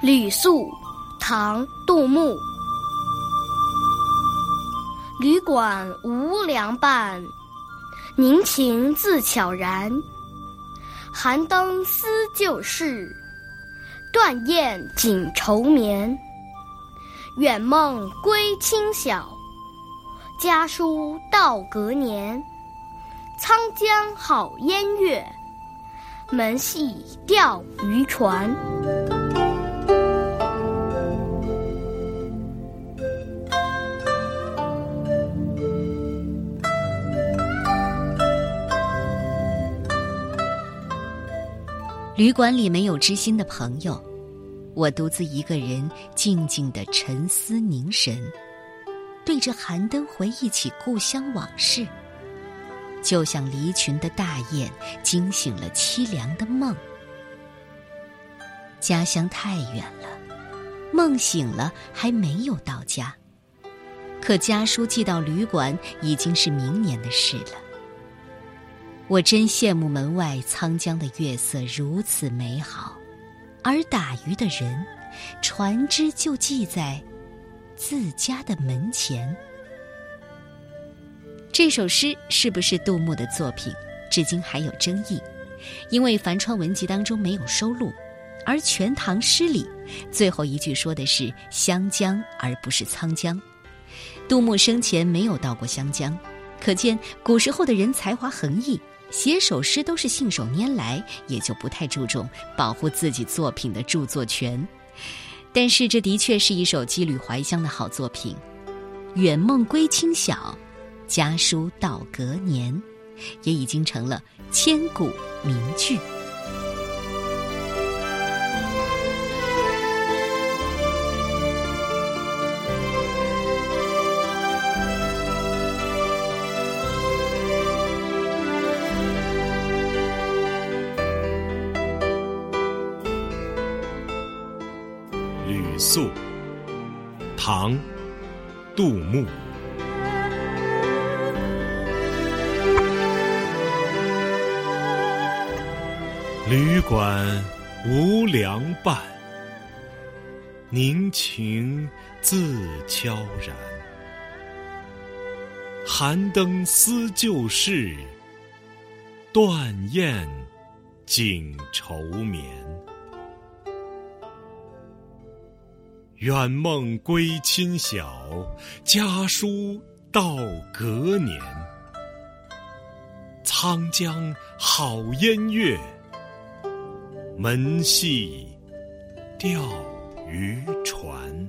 吕宿，唐·杜牧。旅馆无良伴，凝情自悄然。寒灯思旧事，断雁锦愁眠。远梦归清晓，家书到隔年。沧江好烟月，门系钓鱼船。旅馆里没有知心的朋友，我独自一个人静静的沉思凝神，对着寒灯回忆起故乡往事，就像离群的大雁惊醒了凄凉的梦。家乡太远了，梦醒了还没有到家，可家书寄到旅馆已经是明年的事了。我真羡慕门外沧江的月色如此美好，而打鱼的人，船只就系在自家的门前。这首诗是不是杜牧的作品，至今还有争议，因为樊川文集当中没有收录，而《全唐诗》里最后一句说的是湘江而不是沧江。杜牧生前没有到过湘江，可见古时候的人才华横溢。写首诗都是信手拈来，也就不太注重保护自己作品的著作权。但是这的确是一首羁旅怀乡的好作品。远梦归清晓，家书到隔年，也已经成了千古名句。宿，唐，杜牧。旅馆无良伴，凝情自悄然。寒灯思旧事，断雁锦愁眠。远梦归亲晓，家书到隔年。沧江好烟月，门系钓鱼船。